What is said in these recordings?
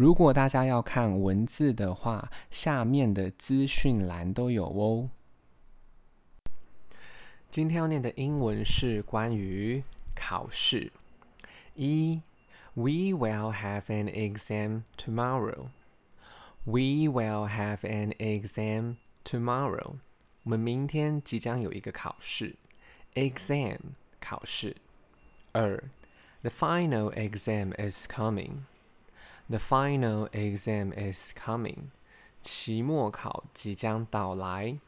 如果大家要看文字的话，下面的资讯栏都有哦。今天要念的英文是关于考试。一，We will have an exam tomorrow. We will have an exam tomorrow. 我们明天即将有一个考试。Exam 考试。二，The final exam is coming. The final exam is coming. 期末考即将到来。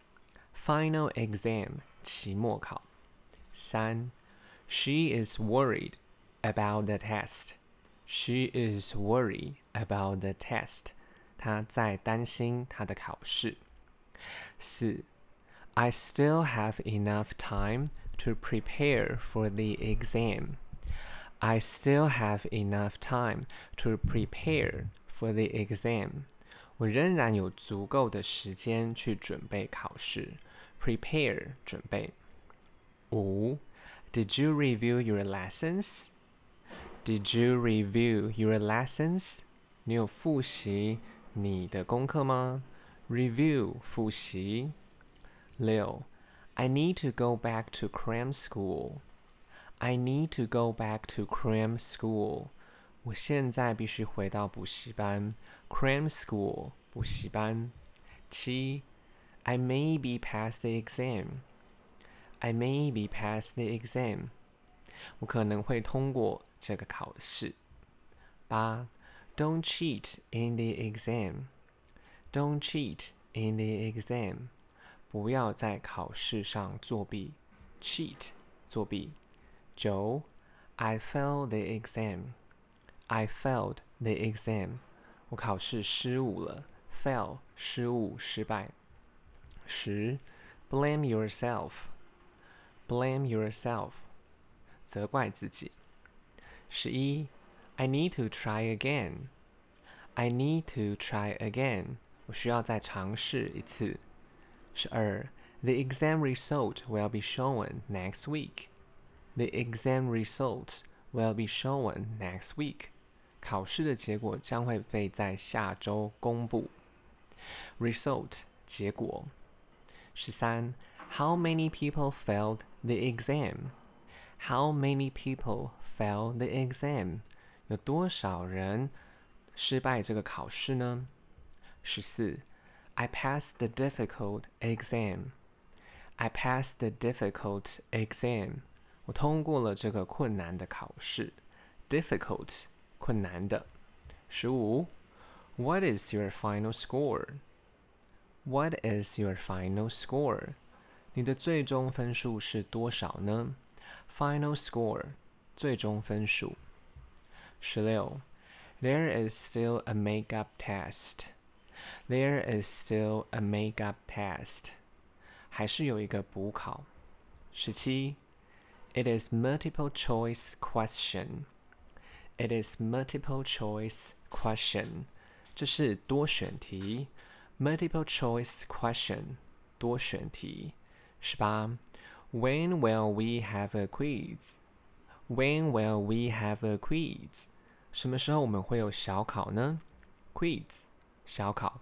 Final exam 期末考。三，She is worried about the test. She is worried about the test. 她在担心她的考试。四，I still have enough time to prepare for the exam. I still have enough time to prepare for the exam. 我仍然有足够的时间去准备考试。Prepare 准备。五，Did you review your lessons? Did you review your lessons? 你有复习你的功课吗？Review 复习。六，I need to go back to cram school. I need to go back to cram school. 我现在必须回到补习班。Cram school 补习班。七，I may be past the exam. I may be past the exam. 我可能会通过这个考试。八，Don't cheat in the exam. Don't cheat in the exam. 不要在考试上作弊。Cheat 作弊。九, I failed the exam. I failed the exam. 我考试失误了。Fail，失误，失败。十，blame yourself。blame yourself，责怪自己。十一，I need to try again. I need to try again. 我需要再尝试一次。十二，The exam result will be shown next week。The exam results will be shown next week. 考试的结果将会被在下周公布。Result 结果。十三，How many people failed the exam? How many people failed the exam? 有多少人失败这个考试呢？十四，I passed the difficult exam. I passed the difficult exam. 我通过了这个困难的考试，difficult 困难的。十五，What is your final score？What is your final score？你的最终分数是多少呢？Final score 最终分数。十六，There is still a makeup test. There is still a makeup test. 还是有一个补考。十七。 It is multiple choice question. It is multiple choice question. 这是多选题。Multiple choice question. 多选题。十八。When will we have a quiz? When will we have a quiz? 什么时候我们会有小考呢？Quiz 小考。